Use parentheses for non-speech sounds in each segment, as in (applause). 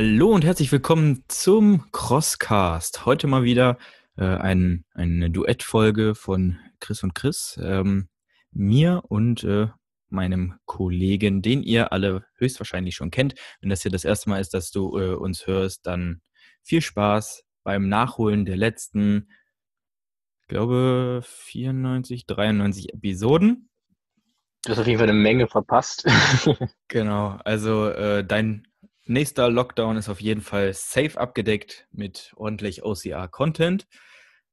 Hallo und herzlich willkommen zum Crosscast. Heute mal wieder äh, ein, eine Duettfolge von Chris und Chris, ähm, mir und äh, meinem Kollegen, den ihr alle höchstwahrscheinlich schon kennt. Wenn das hier das erste Mal ist, dass du äh, uns hörst, dann viel Spaß beim Nachholen der letzten, ich glaube, 94, 93 Episoden. Du hast auf jeden Fall eine Menge verpasst. (laughs) genau, also äh, dein nächster Lockdown ist auf jeden Fall safe abgedeckt mit ordentlich OCR-Content.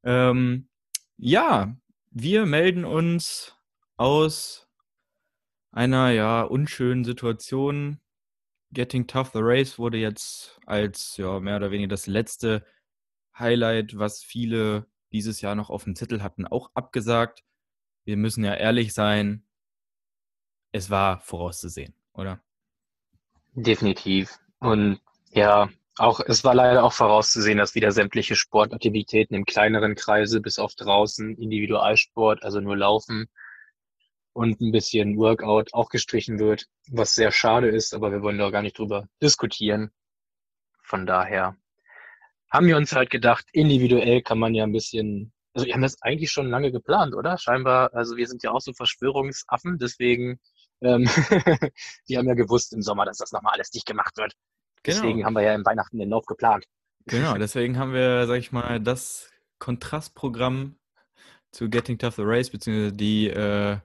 Ähm, ja, wir melden uns aus einer ja unschönen Situation. Getting Tough the Race wurde jetzt als ja mehr oder weniger das letzte Highlight, was viele dieses Jahr noch auf dem Zettel hatten, auch abgesagt. Wir müssen ja ehrlich sein, es war vorauszusehen, oder? Definitiv. Und ja, auch es war leider auch vorauszusehen, dass wieder sämtliche Sportaktivitäten im kleineren Kreise bis auf draußen, Individualsport, also nur Laufen und ein bisschen Workout auch gestrichen wird, was sehr schade ist, aber wir wollen da gar nicht drüber diskutieren. Von daher haben wir uns halt gedacht, individuell kann man ja ein bisschen, also wir haben das eigentlich schon lange geplant, oder? Scheinbar, also wir sind ja auch so Verschwörungsaffen, deswegen ähm, (laughs) die haben ja gewusst im Sommer, dass das nochmal alles dicht gemacht wird. Genau. Deswegen haben wir ja im Weihnachten den Lauf geplant. Genau, deswegen haben wir, sag ich mal, das Kontrastprogramm zu Getting Tough the Race, beziehungsweise die, äh,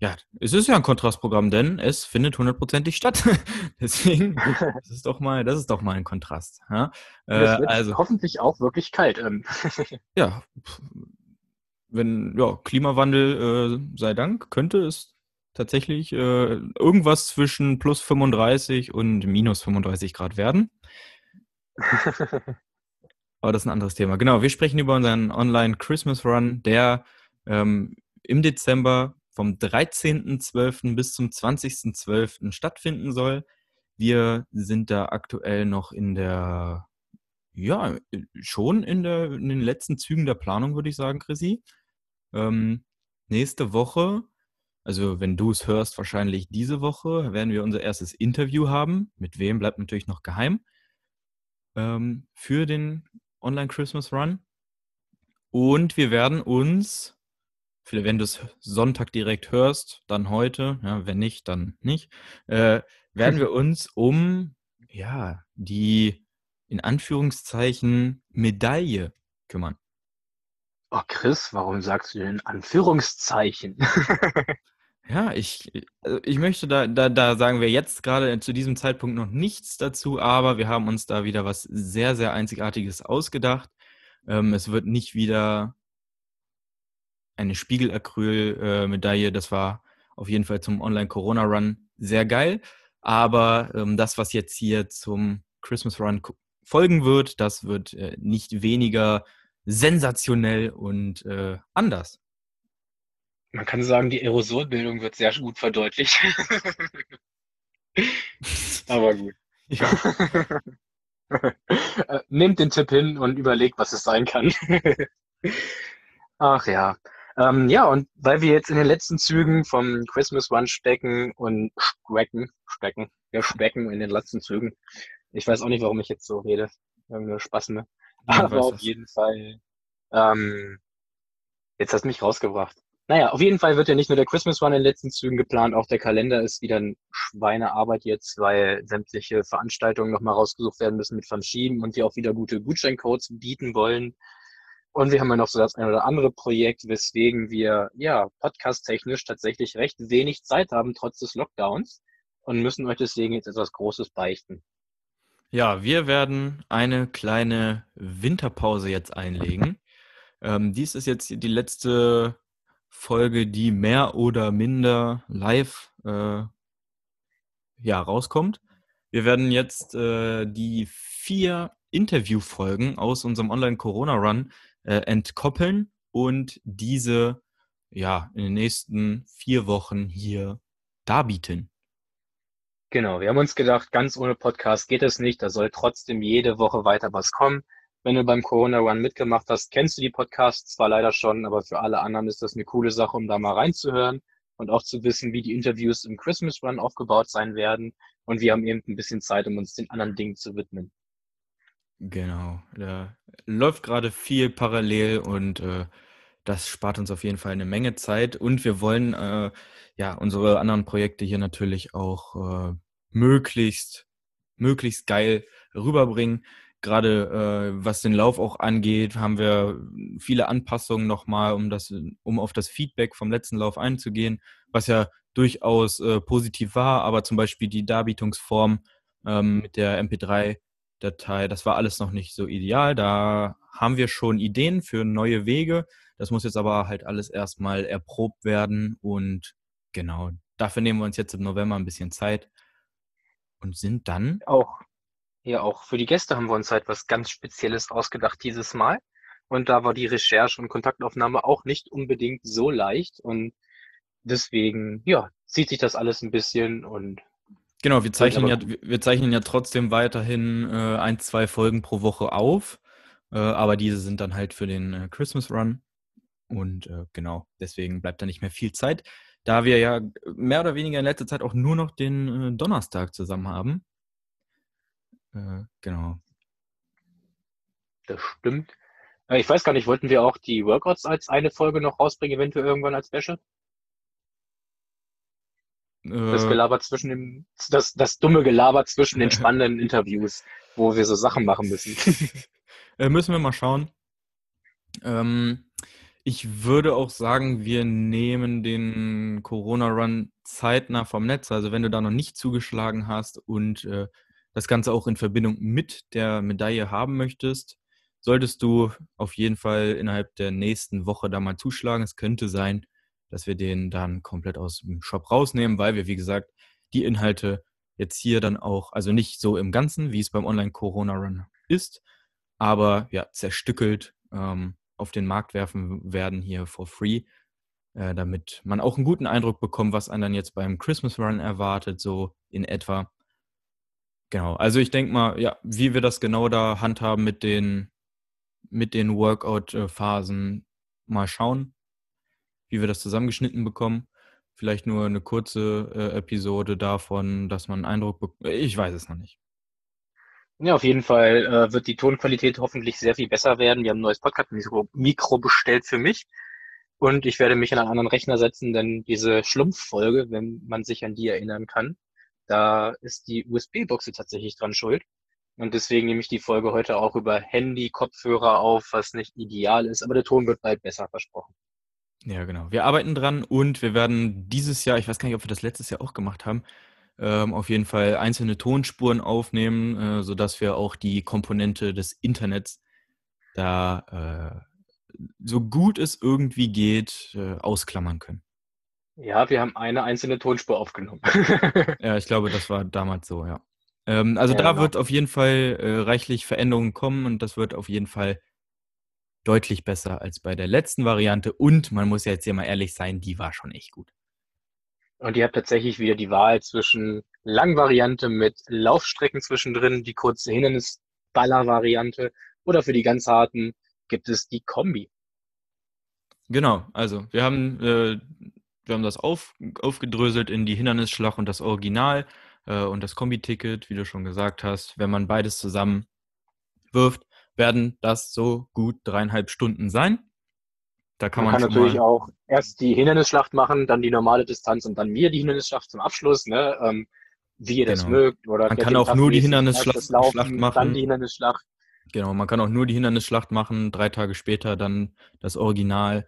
ja, es ist ja ein Kontrastprogramm, denn es findet hundertprozentig statt. (laughs) deswegen, (laughs) das ist doch mal, das ist doch mal ein Kontrast. Ja? Äh, also hoffentlich auch wirklich kalt. Ähm. (laughs) ja, wenn, ja, Klimawandel äh, sei Dank, könnte es tatsächlich äh, irgendwas zwischen plus 35 und minus 35 Grad werden. (laughs) Aber das ist ein anderes Thema. Genau, wir sprechen über unseren Online Christmas Run, der ähm, im Dezember vom 13.12. bis zum 20.12. stattfinden soll. Wir sind da aktuell noch in der, ja, schon in, der, in den letzten Zügen der Planung, würde ich sagen, Chrissy. Ähm, nächste Woche also wenn du es hörst, wahrscheinlich diese Woche werden wir unser erstes Interview haben. Mit wem bleibt natürlich noch geheim. Ähm, für den Online Christmas Run. Und wir werden uns, wenn du es Sonntag direkt hörst, dann heute, ja, wenn nicht, dann nicht, äh, werden wir uns um ja, die in Anführungszeichen Medaille kümmern. Oh Chris, warum sagst du denn Anführungszeichen? (laughs) Ja, ich, also ich möchte da, da, da sagen wir jetzt gerade zu diesem Zeitpunkt noch nichts dazu, aber wir haben uns da wieder was sehr, sehr Einzigartiges ausgedacht. Ähm, es wird nicht wieder eine Spiegelecryl-Medaille. Das war auf jeden Fall zum Online-Corona-Run sehr geil. Aber ähm, das, was jetzt hier zum Christmas Run folgen wird, das wird äh, nicht weniger sensationell und äh, anders. Man kann sagen, die Aerosolbildung wird sehr gut verdeutlicht. (laughs) Aber gut. Ja. (laughs) Äh, nehmt den Tipp hin und überlegt, was es sein kann. (laughs) Ach ja. Ähm, ja, und weil wir jetzt in den letzten Zügen vom Christmas Run stecken und stecken, stecken, wir stecken in den letzten Zügen. Ich weiß auch nicht, warum ich jetzt so rede. Irgendwie Spaß, ne? Aber auf jeden Fall. Ähm, jetzt hast du mich rausgebracht. Naja, auf jeden Fall wird ja nicht nur der Christmas Run in den letzten Zügen geplant, auch der Kalender ist wieder eine Schweinearbeit jetzt, weil sämtliche Veranstaltungen nochmal rausgesucht werden müssen mit Verschieben und die auch wieder gute Gutscheincodes bieten wollen. Und wir haben ja noch so das ein oder andere Projekt, weswegen wir, ja, podcast-technisch tatsächlich recht wenig Zeit haben, trotz des Lockdowns und müssen euch deswegen jetzt etwas Großes beichten. Ja, wir werden eine kleine Winterpause jetzt einlegen. Ähm, dies ist jetzt die letzte Folge, die mehr oder minder live äh, ja, rauskommt. Wir werden jetzt äh, die vier Interviewfolgen aus unserem Online-Corona-Run äh, entkoppeln und diese ja in den nächsten vier Wochen hier darbieten. Genau, wir haben uns gedacht, ganz ohne Podcast geht es nicht. Da soll trotzdem jede Woche weiter was kommen. Wenn du beim Corona Run mitgemacht hast, kennst du die Podcasts zwar leider schon, aber für alle anderen ist das eine coole Sache, um da mal reinzuhören und auch zu wissen, wie die Interviews im Christmas Run aufgebaut sein werden. Und wir haben eben ein bisschen Zeit, um uns den anderen Dingen zu widmen. Genau, da läuft gerade viel parallel und äh, das spart uns auf jeden Fall eine Menge Zeit. Und wir wollen äh, ja unsere anderen Projekte hier natürlich auch äh, möglichst, möglichst geil rüberbringen. Gerade äh, was den Lauf auch angeht, haben wir viele Anpassungen nochmal, um das, um auf das Feedback vom letzten Lauf einzugehen, was ja durchaus äh, positiv war, aber zum Beispiel die Darbietungsform ähm, mit der MP3-Datei, das war alles noch nicht so ideal. Da haben wir schon Ideen für neue Wege. Das muss jetzt aber halt alles erstmal erprobt werden und genau, dafür nehmen wir uns jetzt im November ein bisschen Zeit und sind dann Auch ja, auch für die Gäste haben wir uns halt was ganz Spezielles ausgedacht dieses Mal. Und da war die Recherche und Kontaktaufnahme auch nicht unbedingt so leicht. Und deswegen, ja, zieht sich das alles ein bisschen und Genau, wir zeichnen ja, wir zeichnen ja trotzdem weiterhin äh, ein, zwei Folgen pro Woche auf, äh, aber diese sind dann halt für den äh, Christmas Run. Und äh, genau, deswegen bleibt da nicht mehr viel Zeit, da wir ja mehr oder weniger in letzter Zeit auch nur noch den äh, Donnerstag zusammen haben. Äh, genau. Das stimmt. Äh, ich weiß gar nicht, wollten wir auch die Workouts als eine Folge noch rausbringen, eventuell irgendwann als Special? Das Äh, Gelaber zwischen dem, das, das dumme Gelaber zwischen den (laughs) spannenden Interviews, wo wir so Sachen machen müssen. (laughs) äh, müssen wir mal schauen. Ähm, ich würde auch sagen, wir nehmen den Corona-Run zeitnah vom Netz. Also wenn du da noch nicht zugeschlagen hast und äh, das Ganze auch in Verbindung mit der Medaille haben möchtest, solltest du auf jeden Fall innerhalb der nächsten Woche da mal zuschlagen. Es könnte sein, dass wir den dann komplett aus dem Shop rausnehmen, weil wir, wie gesagt, die Inhalte jetzt hier dann auch, also nicht so im Ganzen, wie es beim Online-Corona-Run ist, aber ja, zerstückelt ähm, auf den Markt werfen werden hier for free, äh, damit man auch einen guten Eindruck bekommt, was einen dann jetzt beim Christmas Run erwartet, so in etwa. Genau, also ich denke mal, ja, wie wir das genau da handhaben mit den, mit den Workout-Phasen, mal schauen, wie wir das zusammengeschnitten bekommen. Vielleicht nur eine kurze äh, Episode davon, dass man einen Eindruck bekommt. Ich weiß es noch nicht. Ja, auf jeden Fall äh, wird die Tonqualität hoffentlich sehr viel besser werden. Wir haben ein neues Podcast-Mikro Mikro bestellt für mich. Und ich werde mich an einen anderen Rechner setzen, denn diese Schlumpffolge, wenn man sich an die erinnern kann, da ist die USB-Buchse tatsächlich dran schuld. Und deswegen nehme ich die Folge heute auch über Handy, Kopfhörer auf, was nicht ideal ist, aber der Ton wird bald besser versprochen. Ja, genau. Wir arbeiten dran und wir werden dieses Jahr, ich weiß gar nicht, ob wir das letztes Jahr auch gemacht haben, ähm, auf jeden Fall einzelne Tonspuren aufnehmen, äh, sodass wir auch die Komponente des Internets da äh, so gut es irgendwie geht äh, ausklammern können. Ja, wir haben eine einzelne Tonspur aufgenommen. (laughs) Ja, ich glaube, das war damals so, ja. Ähm, also Ja, da genau. wird auf jeden Fall äh, reichlich Veränderungen kommen und das wird auf jeden Fall deutlich besser als bei der letzten Variante. Und man muss ja jetzt hier mal ehrlich sein, die war schon echt gut. Und ihr habt tatsächlich wieder die Wahl zwischen Langvariante mit Laufstrecken zwischendrin, die kurze Hindernisballer-Variante oder für die ganz harten gibt es die Kombi. Genau, also wir haben, äh, wir haben das auf, aufgedröselt in die Hindernisschlacht und das Original äh, und das Kombi-Ticket, wie du schon gesagt hast. Wenn man beides zusammen wirft, werden das so gut dreieinhalb Stunden sein. Da kann Man man, kann natürlich auch erst die Hindernisschlacht machen, dann die normale Distanz und dann mir die Hindernisschlacht zum Abschluss, ne? Ähm, wie ihr das Genau. mögt. Oder Man kann auch nur die Hindernisschlacht- das Laufen, machen. Dann die Hindernisschlacht. genau, man kann auch nur die Hindernisschlacht machen, drei Tage später dann das Original.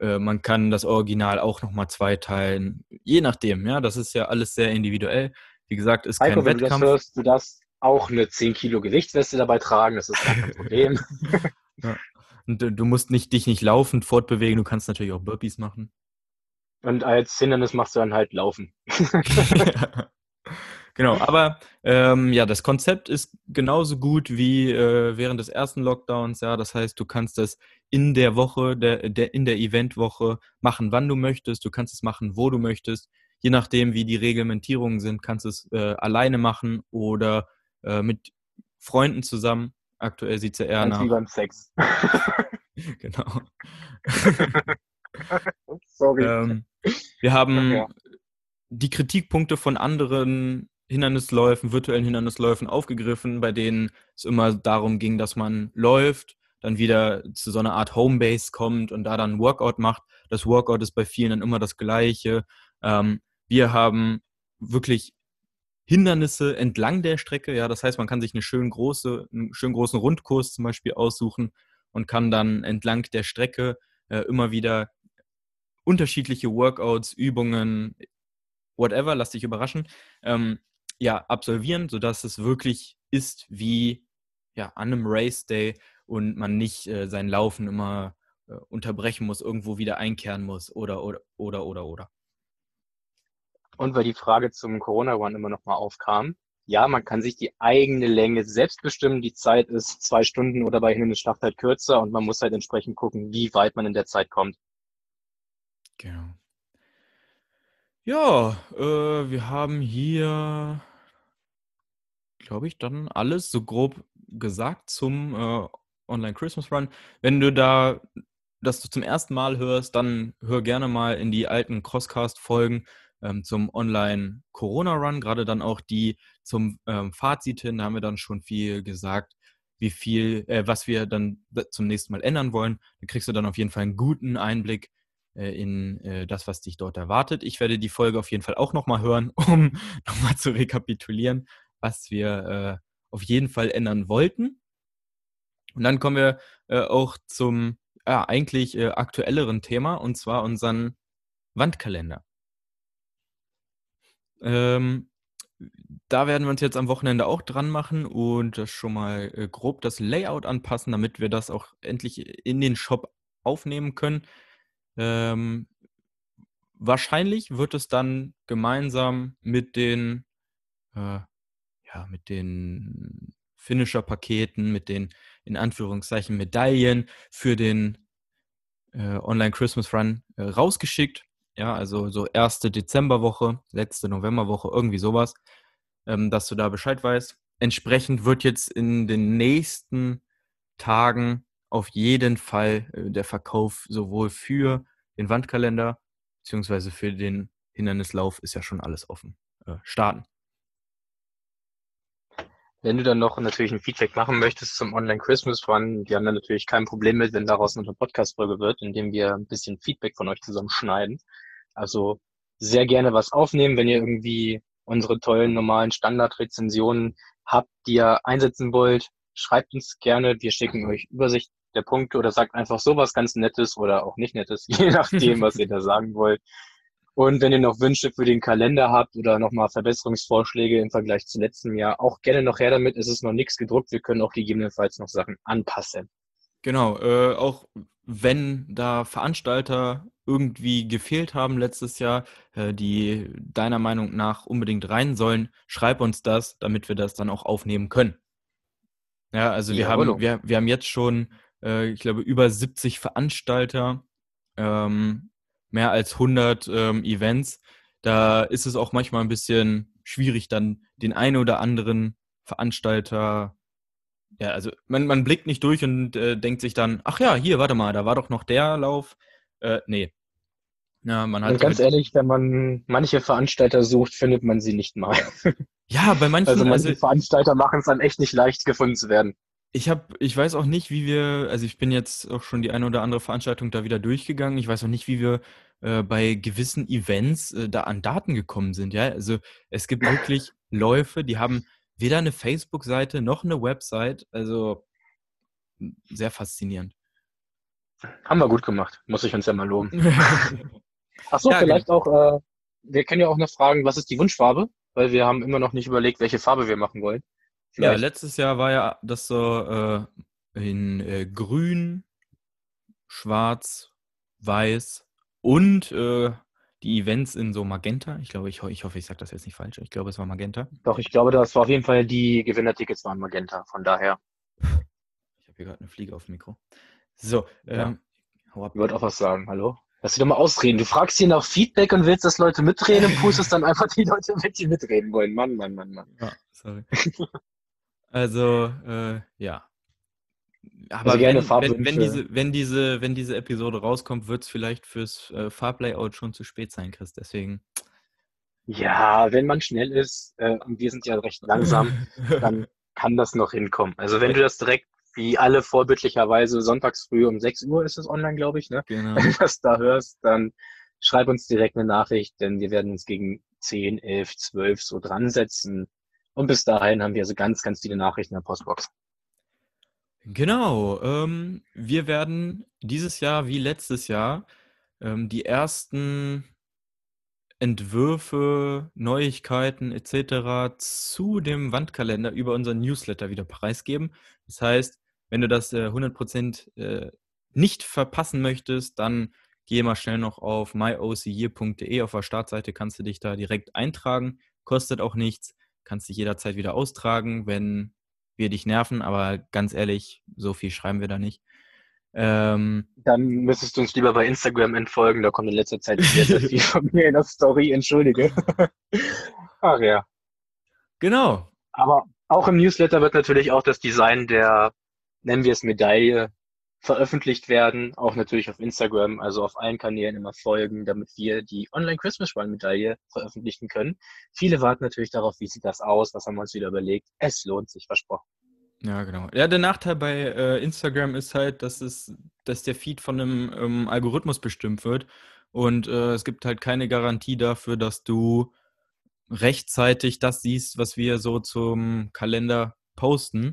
Äh, man kann das Original auch nochmal zweiteilen, je nachdem, ja, das ist ja alles sehr individuell. Wie gesagt, ist kein Heiko, wenn du das Wettkampf. hörst, du darfst auch eine 10 Kilo Gewichtsweste dabei tragen, das ist kein (laughs) Problem. (laughs) Und äh, du musst nicht, dich nicht laufend fortbewegen, du kannst natürlich auch Burpees machen. Und als Hindernis machst du dann halt Laufen. (laughs) genau, aber ähm, ja, das Konzept ist genauso gut wie äh, während des ersten Lockdowns. Ja, das heißt, du kannst es in der Woche, der, der, in der Eventwoche machen, wann du möchtest. Du kannst es machen, wo du möchtest. Je nachdem, wie die Reglementierungen sind, kannst du es äh, alleine machen oder äh, mit Freunden zusammen. Aktuell sieht es ja eher Ganz wie nach. beim Sex. (laughs) Genau. (laughs) Sorry. Ähm, wir haben Ja. die Kritikpunkte von anderen Hindernisläufen, virtuellen Hindernisläufen aufgegriffen, bei denen es immer darum ging, dass man läuft, dann wieder zu so einer Art Homebase kommt und da dann ein Workout macht. Das Workout ist bei vielen dann immer das gleiche. Ähm, wir haben wirklich Hindernisse entlang der Strecke. Ja, das heißt, man kann sich eine schön große, einen schön großen Rundkurs zum Beispiel aussuchen und kann dann entlang der Strecke äh, immer wieder unterschiedliche Workouts, Übungen, whatever, lass dich überraschen, ähm, ja, absolvieren, sodass es wirklich ist wie ja, an einem Race Day und man nicht äh, sein Laufen immer äh, unterbrechen muss, irgendwo wieder einkehren muss oder, oder, oder, oder, oder. Und weil die Frage zum Corona-Run immer noch mal aufkam, ja, man kann sich die eigene Länge selbst bestimmen. Die Zeit ist zwei Stunden oder bei Hindernisschlacht halt kürzer und man muss halt entsprechend gucken, wie weit man in der Zeit kommt. Genau. Ja, äh, wir haben hier, glaube ich, dann alles so grob gesagt zum äh, Online Christmas Run. Wenn du da das zum ersten Mal hörst, dann hör gerne mal in die alten Crosscast-Folgen ähm, zum Online Corona Run, gerade dann auch die zum ähm, Fazit hin, da haben wir dann schon viel gesagt, wie viel, äh, was wir dann zum nächsten Mal ändern wollen. Da kriegst du dann auf jeden Fall einen guten Einblick in äh, das, was dich dort erwartet. Ich werde die Folge auf jeden Fall auch nochmal hören, (laughs) um nochmal zu rekapitulieren, was wir äh, auf jeden Fall ändern wollten. Und dann kommen wir äh, auch zum ja, eigentlich äh, aktuelleren Thema, und zwar unseren Wandkalender. Ähm, da werden wir uns jetzt am Wochenende auch dran machen und das schon mal äh, grob das Layout anpassen, damit wir das auch endlich in den Shop aufnehmen können. Ähm, wahrscheinlich wird es dann gemeinsam mit den, äh, ja, mit den Finisher-Paketen, mit den in Anführungszeichen Medaillen für den äh, Online Christmas Run äh, rausgeschickt. Ja, also so erste Dezemberwoche, letzte Novemberwoche, irgendwie sowas, ähm, dass du da Bescheid weißt. Entsprechend wird jetzt in den nächsten Tagen auf jeden Fall äh, der Verkauf sowohl für den Wandkalender beziehungsweise für den Hindernislauf ist ja schon alles offen. Äh, starten. Wenn du dann noch natürlich ein Feedback machen möchtest zum Online Christmas Run, wir haben dann natürlich kein Problem mit, wenn daraus eine Podcast-Folge wird, indem wir ein bisschen Feedback von euch zusammenschneiden. Also sehr gerne was aufnehmen, wenn ihr irgendwie unsere tollen normalen Standardrezensionen habt, die ihr einsetzen wollt. Schreibt uns gerne, wir schicken euch Übersicht der Punkte oder sagt einfach sowas ganz Nettes oder auch nicht Nettes, (laughs) je nachdem, was ihr da sagen wollt. Und wenn ihr noch Wünsche für den Kalender habt oder nochmal Verbesserungsvorschläge im Vergleich zu letztem Jahr, auch gerne noch her damit. Es ist noch nichts gedruckt. Wir können auch gegebenenfalls noch Sachen anpassen. Genau, äh, auch wenn da Veranstalter irgendwie gefehlt haben letztes Jahr, äh, die deiner Meinung nach unbedingt rein sollen, schreib uns das, damit wir das dann auch aufnehmen können. Ja, also wir, ja, haben, wir, wir haben jetzt schon, äh, ich glaube, über 70 Veranstalter. Ähm, mehr als 100 ähm, Events. Da ist es auch manchmal ein bisschen schwierig, dann den einen oder anderen Veranstalter, ja, also man, man blickt nicht durch und äh, denkt sich dann, ach ja, hier, warte mal, da war doch noch der Lauf. Äh, nee. Ja, man hat und ganz ehrlich, wenn man manche Veranstalter sucht, findet man sie nicht mal. Ja, bei manchen. Also manche also, Veranstalter machen es dann echt nicht leicht, gefunden zu werden. Ich habe, ich weiß auch nicht, wie wir, also ich bin jetzt auch schon die eine oder andere Veranstaltung da wieder durchgegangen. Ich weiß auch nicht, wie wir äh, bei gewissen Events äh, da an Daten gekommen sind. Ja, also es gibt wirklich Läufe, die haben weder eine Facebook-Seite noch eine Website. Also sehr faszinierend. Haben wir gut gemacht, muss ich uns ja mal loben. (laughs) Achso, ja, vielleicht genau. auch, äh, wir können ja auch noch fragen, was ist die Wunschfarbe? Weil wir haben immer noch nicht überlegt, welche Farbe wir machen wollen. Vielleicht. Ja, letztes Jahr war ja das so äh, in äh, grün, schwarz, weiß und äh, die Events in so Magenta. Ich glaube, ich, ich hoffe, ich sage das jetzt nicht falsch. Ich glaube, es war Magenta. Doch, ich glaube, das war auf jeden Fall die Gewinnertickets waren Magenta. Von daher. Ich habe hier gerade eine Fliege auf dem Mikro. So, ja. ähm, Ich würde auch was sagen. Hallo? Lass dich doch mal ausreden. Du fragst hier nach Feedback und willst, dass Leute mitreden und pustest dann (laughs) einfach die Leute mit, die mitreden wollen. Mann, Mann, Mann, Mann. Ja, sorry. (laughs) also, äh, ja. Aber also wenn, wenn, wenn, diese, wenn, diese, wenn diese Episode rauskommt, wird es vielleicht fürs äh, Farblayout schon zu spät sein, Chris. Deswegen Ja, wenn man schnell ist, äh, und wir sind ja recht langsam, (laughs) dann kann das noch hinkommen. Also wenn du das direkt, wie alle vorbildlicherweise, sonntags früh um 6 Uhr ist es online, glaube ich, ne? Genau. Wenn du das da hörst, dann schreib uns direkt eine Nachricht, denn wir werden uns gegen 10, 11, 12 so dran setzen. Und bis dahin haben wir so ganz, ganz viele Nachrichten in der Postbox. Genau. Ähm, wir werden dieses Jahr wie letztes Jahr ähm, die ersten Entwürfe, Neuigkeiten etc. zu dem Wandkalender über unseren Newsletter wieder preisgeben. Das heißt, wenn du das äh, 100% äh, nicht verpassen möchtest, dann geh mal schnell noch auf myocyear.de. Auf der Startseite kannst du dich da direkt eintragen. Kostet auch nichts. Kannst dich jederzeit wieder austragen, wenn wir dich nerven. Aber ganz ehrlich, so viel schreiben wir da nicht. Ähm, Dann müsstest du uns lieber bei Instagram entfolgen. Da kommt in letzter Zeit sehr, sehr viel von mir in der Story. Entschuldige. (laughs) Ach ja. genau. Aber auch im Newsletter wird natürlich auch das Design der, nennen wir es Medaille, veröffentlicht werden. Auch natürlich auf Instagram, also auf allen Kanälen immer folgen, damit wir die Online Christmas Run Medaille veröffentlichen können. Viele warten natürlich darauf, wie sieht das aus, was haben wir uns wieder überlegt. Es lohnt sich, versprochen. Ja, genau. Ja, der Nachteil bei äh, Instagram ist halt, dass es, dass der Feed von einem ähm, Algorithmus bestimmt wird. Und äh, es gibt halt keine Garantie dafür, dass du rechtzeitig das siehst, was wir so zum Kalender posten.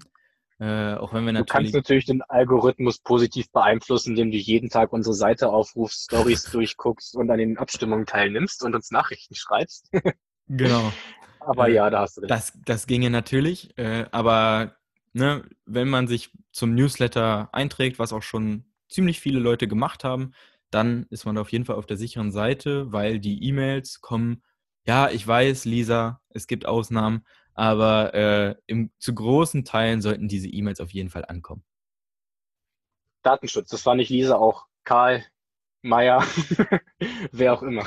Äh, auch wenn wir Du kannst natürlich. natürlich den Algorithmus positiv beeinflussen, indem du jeden Tag unsere Seite aufrufst, Stories (laughs) durchguckst und an den Abstimmungen teilnimmst und uns Nachrichten schreibst. (laughs) Genau. Aber Äh, ja, da hast du recht. Das, das ginge natürlich, äh, aber ne, wenn man sich zum Newsletter einträgt, was auch schon ziemlich viele Leute gemacht haben, dann ist man auf jeden Fall auf der sicheren Seite, weil die E-Mails kommen. Ja, ich weiß, Lisa, es gibt Ausnahmen, aber äh, im, zu großen Teilen sollten diese E-Mails auf jeden Fall ankommen. Datenschutz, das war nicht Lisa, auch Karl, Meier, (laughs) wer auch immer.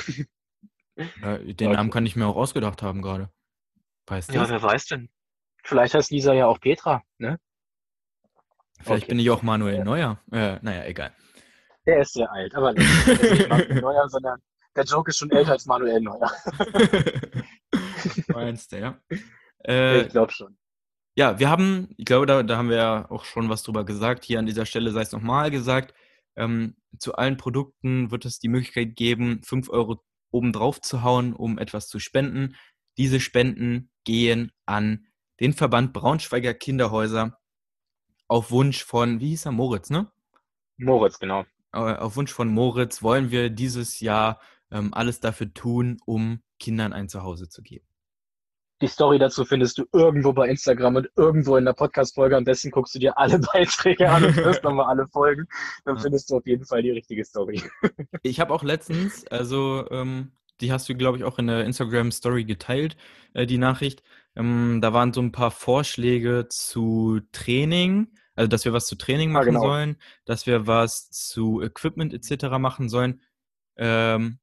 Äh, den. Namen kann ich mir auch ausgedacht haben gerade. Weißt du? Ja, wer weiß denn? Vielleicht heißt Lisa ja auch Petra, ne? Vielleicht okay. bin ich auch Manuel Ja. Neuer. Äh, naja, egal. Der ist sehr alt, aber nicht (laughs) Manuel Neuer, sondern der Joke ist schon älter als Manuel Neuer. (laughs) Meinst du, ja? Äh, ich glaube schon. Ja, wir haben, ich glaube, da, da haben wir ja auch schon was drüber gesagt. Hier an dieser Stelle sei es nochmal gesagt. Ähm, zu allen Produkten wird es die Möglichkeit geben, 5 Euro obendrauf zu hauen, um etwas zu spenden. Diese Spenden gehen an den Verband Braunschweiger Kinderhäuser auf Wunsch von, wie hieß er, Moritz, ne? Moritz, genau. Auf Wunsch von Moritz wollen wir dieses Jahr ähm, alles dafür tun, um Kindern ein Zuhause zu geben. Die Story dazu findest du irgendwo bei Instagram und irgendwo in der Podcast-Folge. Am besten guckst du dir alle (laughs) Beiträge an und hörst nochmal alle Folgen. Dann Ja. findest du auf jeden Fall die richtige Story. (laughs) Ich habe auch letztens, also ähm, die hast du, glaube ich, auch in der Instagram-Story geteilt, äh, die Nachricht. Ähm, da waren so ein paar Vorschläge zu Training, also dass wir was zu Training machen genau. sollen, dass wir was zu Equipment etc. machen sollen. Ähm,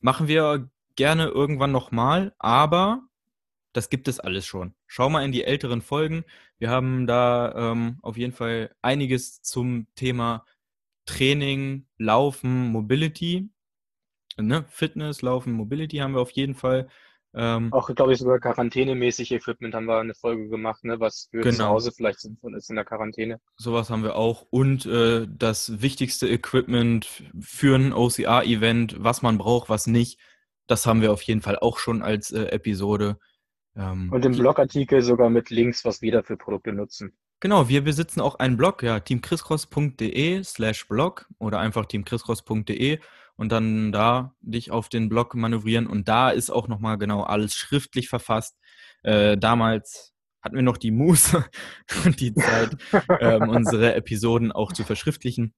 machen wir gerne irgendwann nochmal, aber das gibt es alles schon. Schau mal in die älteren Folgen. Wir haben da ähm, auf jeden Fall einiges zum Thema Training, Laufen, Mobility. Ne? Fitness, Laufen, Mobility haben wir auf jeden Fall. Ähm, Auch, glaube ich, sogar quarantänemäßig Equipment haben wir eine Folge gemacht, ne, was für zu Genau. Hause vielleicht sinnvoll ist in der Quarantäne. sowas haben wir auch. Und äh, das wichtigste Equipment für ein OCR-Event, was man braucht, was nicht, das haben wir auf jeden Fall auch schon als äh, Episode. Ähm, Und im Blogartikel sogar mit Links, was wir da für Produkte nutzen. Genau, wir besitzen auch einen Blog, ja, teamchriscross.de slash blog oder einfach teamchriscross.de und dann da dich auf den Blog manövrieren und da ist auch nochmal genau alles schriftlich verfasst. Äh, damals hatten wir noch die Muße (laughs) und die Zeit, (laughs) ähm, unsere Episoden auch zu verschriftlichen.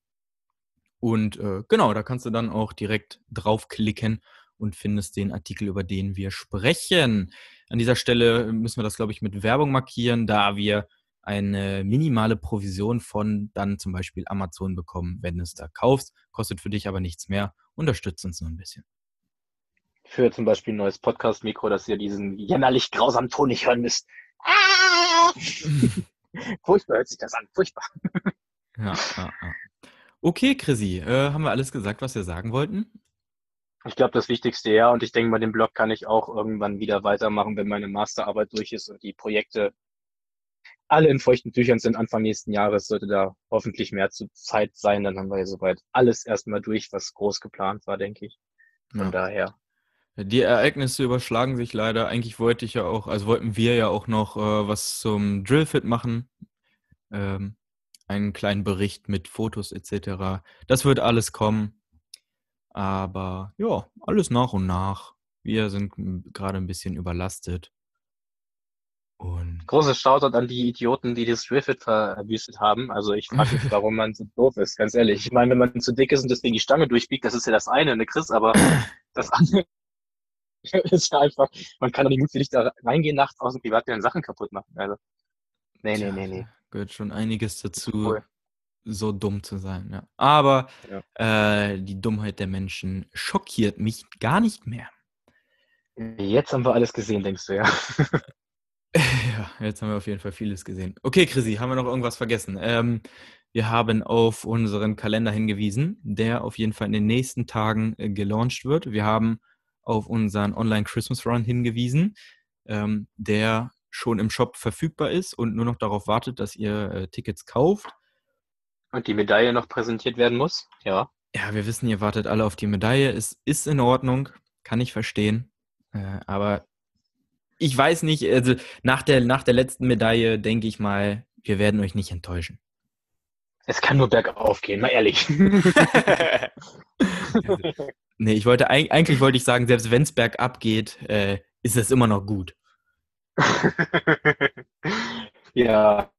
Und äh, genau, da kannst du dann auch direkt draufklicken und findest den Artikel, über den wir sprechen. An dieser Stelle müssen wir das, glaube ich, mit Werbung markieren, da wir eine minimale Provision von dann zum Beispiel Amazon bekommen, wenn du es da kaufst. Kostet für dich aber nichts mehr. Unterstützt uns nur ein bisschen. Für zum Beispiel ein neues Podcast-Mikro, dass ihr diesen jämmerlich grausamen Ton nicht hören müsst. Ah! (laughs) Furchtbar hört sich das an, furchtbar. Ja, ja, ja. Okay, Chrissy, äh, haben wir alles gesagt, was wir sagen wollten? Ich glaube, das Wichtigste ja. Und ich denke mal, den Blog kann ich auch irgendwann wieder weitermachen, wenn meine Masterarbeit durch ist und die Projekte alle in feuchten Tüchern sind Anfang nächsten Jahres. Sollte da hoffentlich mehr zu Zeit sein. Dann haben wir ja soweit alles erstmal durch, was groß geplant war, denke ich. Von ja. daher. Die Ereignisse überschlagen sich leider. Eigentlich wollte ich ja auch, also wollten wir ja auch noch äh, was zum Drillfit machen. Ähm, einen kleinen Bericht mit Fotos etc. Das wird alles kommen. Aber ja, alles nach und nach. Wir sind gerade ein bisschen überlastet. Und Großes Shoutout an die Idioten, die das Driffit verwüstet haben. Also ich frage mich, warum man so doof ist, ganz ehrlich. Ich meine, wenn man zu dick ist und deswegen die Stange durchbiegt, das ist ja das eine, ne Chris, aber (coughs) das andere (laughs) ist ja einfach, man kann doch nicht mutwillig da reingehen nachts aus dem Privatgelände Sachen kaputt machen. Also, nee, nee, nee, nee. Gehört schon einiges dazu. Cool so dumm zu sein. Ja. Aber ja. Äh, die Dummheit der Menschen schockiert mich gar nicht mehr. Jetzt haben wir alles gesehen, denkst du, ja. (laughs) ja, jetzt haben wir auf jeden Fall vieles gesehen. Okay, Chrissy, haben wir noch irgendwas vergessen? Ähm, wir haben auf unseren Kalender hingewiesen, der auf jeden Fall in den nächsten Tagen äh, gelauncht wird. Wir haben auf unseren Online Christmas Run hingewiesen, ähm, der schon im Shop verfügbar ist und nur noch darauf wartet, dass ihr äh, Tickets kauft. Und die Medaille noch präsentiert werden muss, ja. Ja, wir wissen, ihr wartet alle auf die Medaille. Es ist in Ordnung, kann ich verstehen. Äh, aber ich weiß nicht, also nach der, nach der letzten Medaille denke ich mal, wir werden euch nicht enttäuschen. Es kann nur bergauf gehen, mal ehrlich. (laughs) nee, ich wollte eigentlich wollte ich sagen, selbst wenn es bergab geht, äh, ist es immer noch gut. (laughs) ja,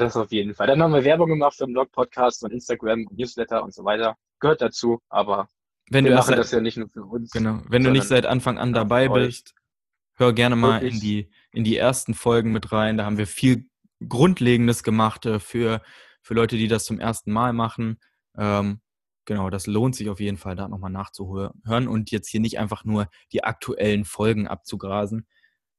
das auf jeden Fall. Dann haben wir Werbung gemacht für den Blog, Podcast und Instagram, Newsletter und so weiter. Gehört dazu, aber wenn wir machen seit, das ja nicht nur für uns. Genau, wenn du nicht seit Anfang an dabei bist, hör gerne mal in die, in die ersten Folgen mit rein. Da haben wir viel Grundlegendes gemacht äh, für, für Leute, die das zum ersten Mal machen. Ähm, genau, das lohnt sich auf jeden Fall, da nochmal nachzuhören und jetzt hier nicht einfach nur die aktuellen Folgen abzugrasen.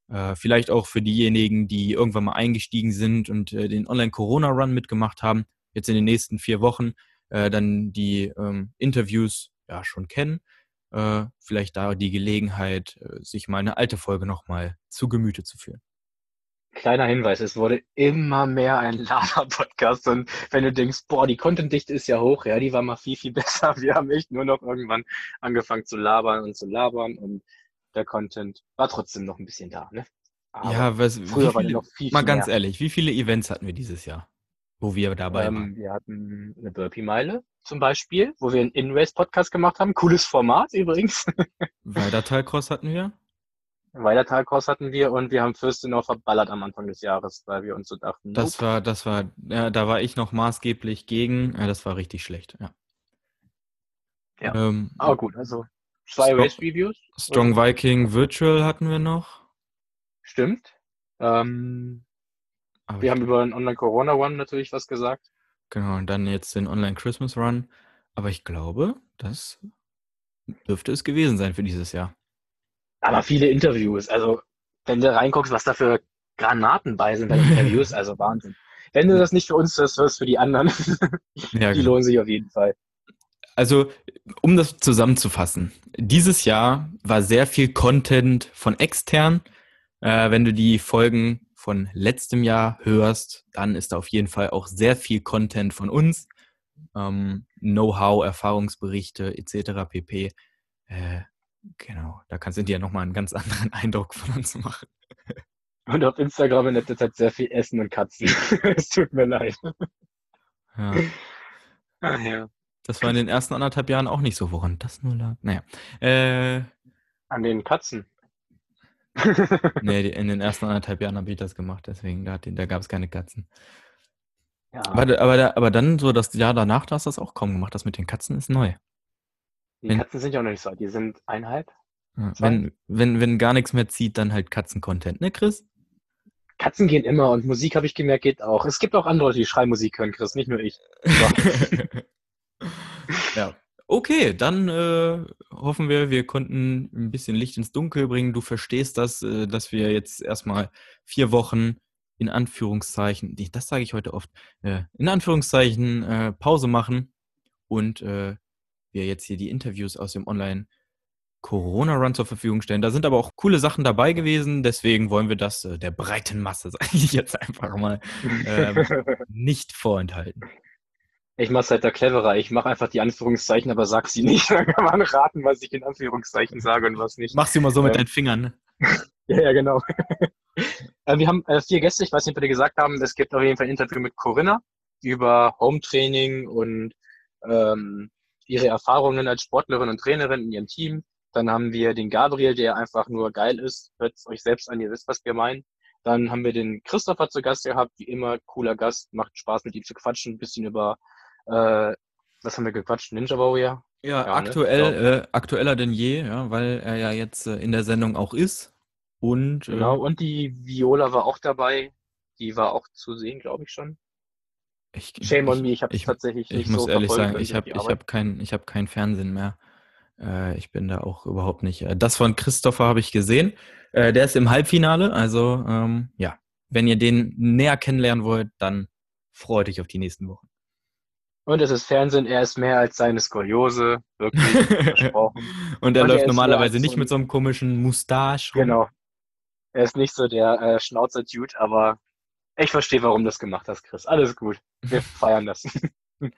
Äh, vielleicht auch für diejenigen, die irgendwann mal eingestiegen sind und äh, den Online-Corona-Run mitgemacht haben, jetzt in den nächsten vier Wochen äh, dann die ähm, Interviews ja schon kennen. Äh, vielleicht da die Gelegenheit, äh, sich mal eine alte Folge nochmal zu Gemüte zu führen. Kleiner Hinweis, es wurde immer mehr ein (laughs) Laber-Podcast und wenn du denkst, boah, die Contentdichte ist ja hoch, ja, die war mal viel, viel (laughs) besser. Wir haben echt nur noch irgendwann angefangen zu labern und zu labern und der Content war trotzdem noch ein bisschen da, ne? Aber ja, was, früher viele, war noch viel, viel Mal ganz mehr. ehrlich, wie viele Events hatten wir dieses Jahr, wo wir dabei ähm, waren? Wir hatten eine Burpee-Meile zum Beispiel, wo wir einen In-Race-Podcast gemacht haben. Cooles Format übrigens. (laughs) Weidertal-Cross hatten wir. Weidertal-Cross hatten wir und wir haben Fürstenau verballert am Anfang des Jahres, weil wir uns so dachten. Das war, das war, ja, da war ich noch maßgeblich gegen. Ja, das war richtig schlecht, ja. Ja, ähm, aber gut, also Zwei Strong, Race Reviews. Strong Viking Virtual hatten wir noch. Stimmt. Ähm, wir haben über den Online Corona Run natürlich was gesagt. Genau, und dann jetzt den Online Christmas Run. Aber ich glaube, das dürfte es gewesen sein für dieses Jahr. Aber viele Interviews. Also, wenn du reinguckst, was da für Granaten bei sind bei den Interviews, (laughs) also Wahnsinn. Wenn du das nicht für uns hörst, hörst für die anderen. ja, (laughs) die genau. lohnen sich auf jeden Fall. Also, um das zusammenzufassen, dieses Jahr war sehr viel Content von extern. Äh, wenn du die Folgen von letztem Jahr hörst, dann ist da auf jeden Fall auch sehr viel Content von uns. Ähm, Know-how, Erfahrungsberichte etc. pp. Äh, genau, da kannst du dir nochmal einen ganz (laughs) anderen Eindruck von uns machen. Und auf Instagram in letzter Zeit sehr viel Essen und Katzen. (laughs) es tut mir leid. Ja. Ach ja. Das war in den ersten anderthalb Jahren auch nicht so, woran das nur lag. Naja. Äh, An den Katzen. (laughs) nee, in den ersten anderthalb Jahren habe ich das gemacht, deswegen, da, da gab es keine Katzen. Ja. Aber, aber, aber dann so das Jahr danach, da hast du das auch kaum gemacht. Das mit den Katzen ist neu. Die wenn, Katzen sind ja auch noch nicht so alt, die sind eineinhalb. Ja, wenn, wenn, wenn gar nichts mehr zieht, dann halt Katzen-Content, ne, Chris? Katzen gehen immer und Musik, habe ich gemerkt, geht auch. Es gibt auch andere Leute, die Schreimusik hören, Chris, nicht nur ich. (laughs) ja. Okay, dann äh, hoffen wir, wir konnten ein bisschen Licht ins Dunkel bringen. Du verstehst das, äh, dass wir jetzt erstmal vier Wochen in Anführungszeichen, das sage ich heute oft, äh, in Anführungszeichen äh, Pause machen und äh, wir jetzt hier die Interviews aus dem Online Corona-Run zur Verfügung stellen. Da sind aber auch coole Sachen dabei gewesen, deswegen wollen wir das äh, der breiten Masse, (laughs) sage ich jetzt einfach mal, ähm, (laughs) nicht vorenthalten. Ich mache halt der Cleverer. Ich mache einfach die Anführungszeichen, aber sag sie nicht. (laughs) Dann kann man raten, was ich in Anführungszeichen sage und was nicht. Mach sie mal so mit Ähm, deinen Fingern. Ne? (laughs) Ja, ja, genau. (laughs) Äh, Wir haben äh, vier Gäste, ich weiß nicht, ob wir gesagt haben, es gibt auf jeden Fall ein Interview mit Corinna über Home-Training und ähm, ihre Erfahrungen als Sportlerin und Trainerin in ihrem Team. Dann haben wir den Gabriel, der einfach nur geil ist. Hört es euch selbst an, ihr wisst, was wir meinen. Dann haben wir den Christopher zu Gast gehabt, wie immer, cooler Gast, macht Spaß mit ihm zu quatschen, ein bisschen über, äh, was haben wir gequatscht? Ninja Warrior? Ja, Ja, ne? aktuell, äh, aktueller denn je, ja, weil er ja jetzt äh, in der Sendung auch ist. Und äh, Genau, und die Viola war auch dabei. Die war auch zu sehen, glaube ich schon. ich, Shame on ich, me, ich habe ich- tatsächlich ich nicht muss so ehrlich sagen, ich habe ich hab kein, ich hab kein Fernsehen mehr. Äh, ich bin da auch überhaupt nicht. Äh, das von Christopher habe ich gesehen. Äh, der ist im Halbfinale, also ähm, ja, wenn ihr den näher kennenlernen wollt, dann freut euch auf die nächsten Wochen. Und es ist Fernsehen, er ist mehr als seine Skoliose, wirklich (laughs) versprochen. Und er Und er läuft ist normalerweise nicht mit so einem komischen Mustache rum. Genau. Er ist nicht so der äh, Schnauzer-Dude, aber ich verstehe, warum du das gemacht hast, Chris. Alles gut. Wir (laughs) feiern das. (laughs)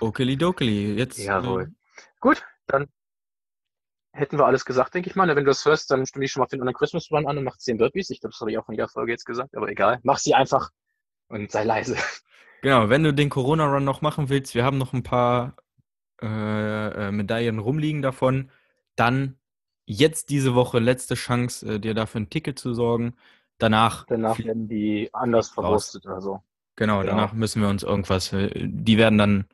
Okelidokeli. Jetzt. Jawohl. äh, Gut, dann hätten wir alles gesagt, denke ich mal. Wenn du das hörst, dann stimme ich schon mal für den anderen Christmas Run an und mach 10 Burpees. Ich glaube, das habe ich auch in jeder Folge jetzt gesagt, aber egal. Mach sie einfach und sei leise. Genau, wenn du den Corona-Run noch machen willst, wir haben noch ein paar äh, äh, Medaillen rumliegen davon, dann jetzt diese Woche letzte Chance, äh, dir dafür ein Ticket zu sorgen. Danach, Danach werden die anders raus. verwurstet oder so. genau, genau. danach müssen wir uns irgendwas, äh, die werden dann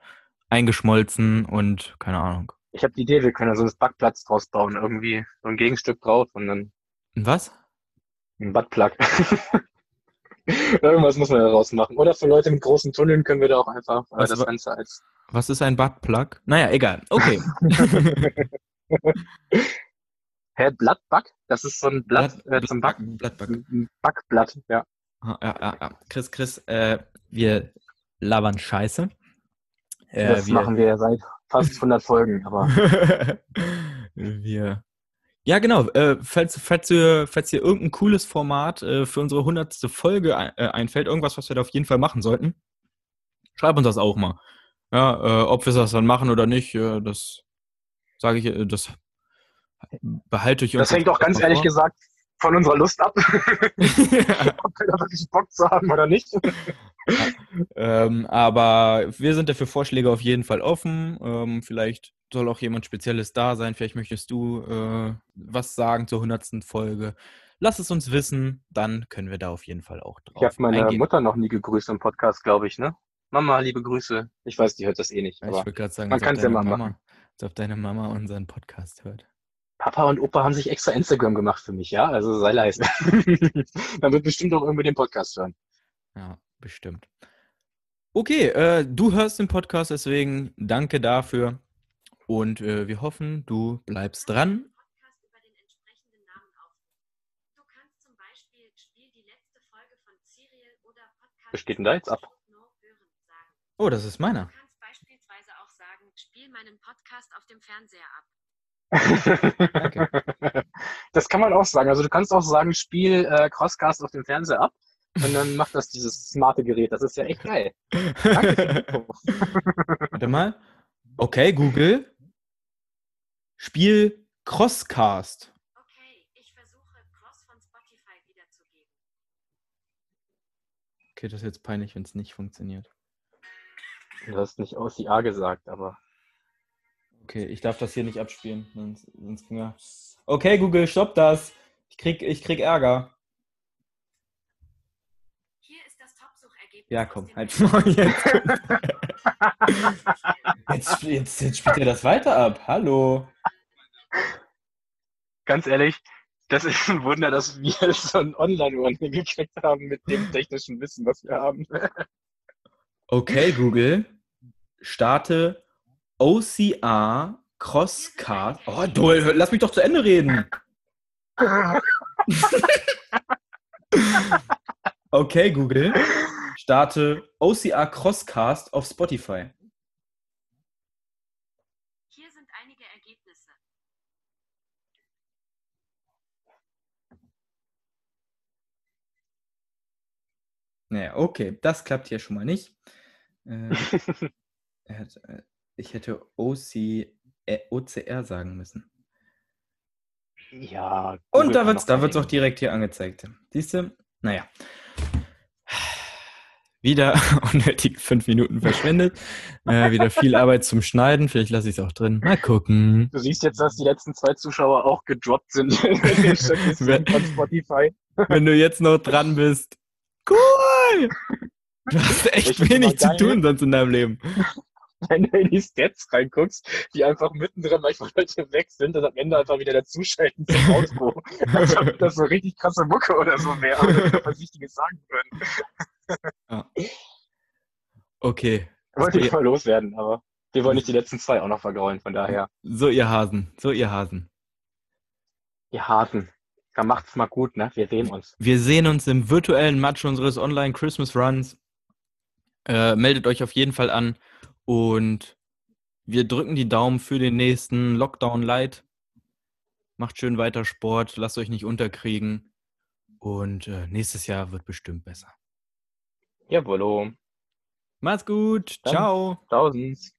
eingeschmolzen und keine Ahnung. Ich habe die Idee, wir können da so einen Backplatz draus bauen. Irgendwie so ein Gegenstück drauf und dann Was? ein Buttplug. (laughs) (laughs) Irgendwas muss man daraus machen. Oder für Leute mit großen Tunneln können wir da auch einfach äh, Was das Ganze als. Was ist ein Buttplug? Naja, egal. Okay. (laughs) Hä, Blattback? Das ist so ein Blatt, äh, zum Blatt- Backen. Blattback. Backblatt, ja. Ah, Ja, ja, ja. Chris, Chris, äh, wir labern Scheiße. Äh, das machen wir ja seit fast 100 Folgen, aber (laughs) wir. Ja, genau. Äh, falls, falls, ihr, falls ihr irgendein cooles Format äh, für unsere hundertste Folge ein, äh, einfällt, irgendwas, was wir da auf jeden Fall machen sollten, schreibt uns das auch mal. Ja, äh, ob wir das dann machen oder nicht, äh, das sage ich, äh, das behalte ich das hängt auch ganz ehrlich vor. gesagt von unserer Lust ab, (laughs) (laughs) ob wir da wirklich Bock zu haben oder nicht. (laughs) Ähm, aber wir sind dafür Vorschläge auf jeden Fall offen. Ähm, vielleicht soll auch jemand Spezielles da sein. Vielleicht möchtest du äh, was sagen zur hundertsten Folge. Lass es uns wissen, dann können wir da auf jeden Fall auch drauf Ich habe meine eingehen. Mutter noch nie gegrüßt im Podcast, glaube ich, ne? Mama, liebe Grüße. Ich weiß, die hört das eh nicht, Ich würde gerade sagen, man ob kann's ja deine mal Mama, machen. als ob deine Mama unseren Podcast hört. Papa und Opa haben sich extra Instagram gemacht für mich, ja? Also sei leise. (laughs) Dann wird bestimmt auch irgendwie den Podcast hören. Ja, bestimmt. Okay, äh, du hörst den Podcast, deswegen danke dafür. Und äh, wir hoffen, du bleibst dran. Was geht denn da jetzt ab? Oh, das ist meiner. Du kannst beispielsweise auch sagen, spiel meinen Podcast auf dem Fernseher ab. Das kann man auch sagen. Also du kannst auch sagen, spiel äh, Crosscast auf dem Fernseher ab und dann macht das dieses smarte Gerät. Das ist ja echt geil. Danke. (laughs) Warte mal. Okay, Google. Spiel Crosscast. Okay, ich versuche Cross von Spotify wiederzugeben. Okay, das ist jetzt peinlich, wenn es nicht funktioniert. Du hast nicht aus die A gesagt, aber Okay, ich darf das hier nicht abspielen. Sonst, sonst ging er. Okay, Google, stopp das. Ich krieg, ich krieg Ärger. Hier ist das Top-Suchergebnis. Ja, komm, halt mal jetzt. (laughs) Jetzt, jetzt, jetzt spielt er das weiter ab. Hallo. Ganz ehrlich, das ist ein Wunder, dass wir (laughs) so ein Online-One hingekriegt haben mit dem technischen Wissen, was wir haben. Okay, Google, starte OCR Crosscast. Oh, du, lass mich doch zu Ende reden. (laughs) Okay, Google, starte OCR Crosscast auf Spotify. Hier sind einige Ergebnisse Naja, okay, das klappt hier schon mal nicht. Äh, (laughs) er hat, äh, ich hätte OC, äh, OCR sagen müssen. Ja. Und Google da kann wird es da wird's auch direkt hier angezeigt. Siehst du? Naja. Wieder (laughs) unnötig fünf Minuten verschwendet. Äh, wieder viel (laughs) Arbeit zum Schneiden. Vielleicht lasse ich es auch drin. Mal gucken. Du siehst jetzt, dass die letzten zwei Zuschauer auch gedroppt sind von Spotify. Wenn du jetzt noch dran bist. Cool! Du hast echt Ich wenig zu tun sonst in deinem Leben. (laughs) Wenn du in die Stats reinguckst, die einfach mittendrin manchmal Leute weg sind und am Ende einfach wieder dazuschalten zum (laughs) Outro. Als ob das so richtig krasse Mucke oder so wäre, oder was Wichtiges sagen würden. Okay. Wollte ich Ja. mal loswerden, aber wir wollen nicht die letzten zwei auch noch vergraulen, von daher. So, ihr Hasen. So, ihr Hasen. Ihr Hasen. Dann macht's mal gut, ne? Wir sehen uns. Wir sehen uns im virtuellen Match unseres Online Christmas Runs. Äh, meldet euch auf jeden Fall an und wir drücken die Daumen für den nächsten Lockdown Light. Macht schön weiter Sport, lasst euch nicht unterkriegen und äh, nächstes Jahr wird bestimmt besser. Jawollo. Macht's gut, Dann- ciao. Tausends.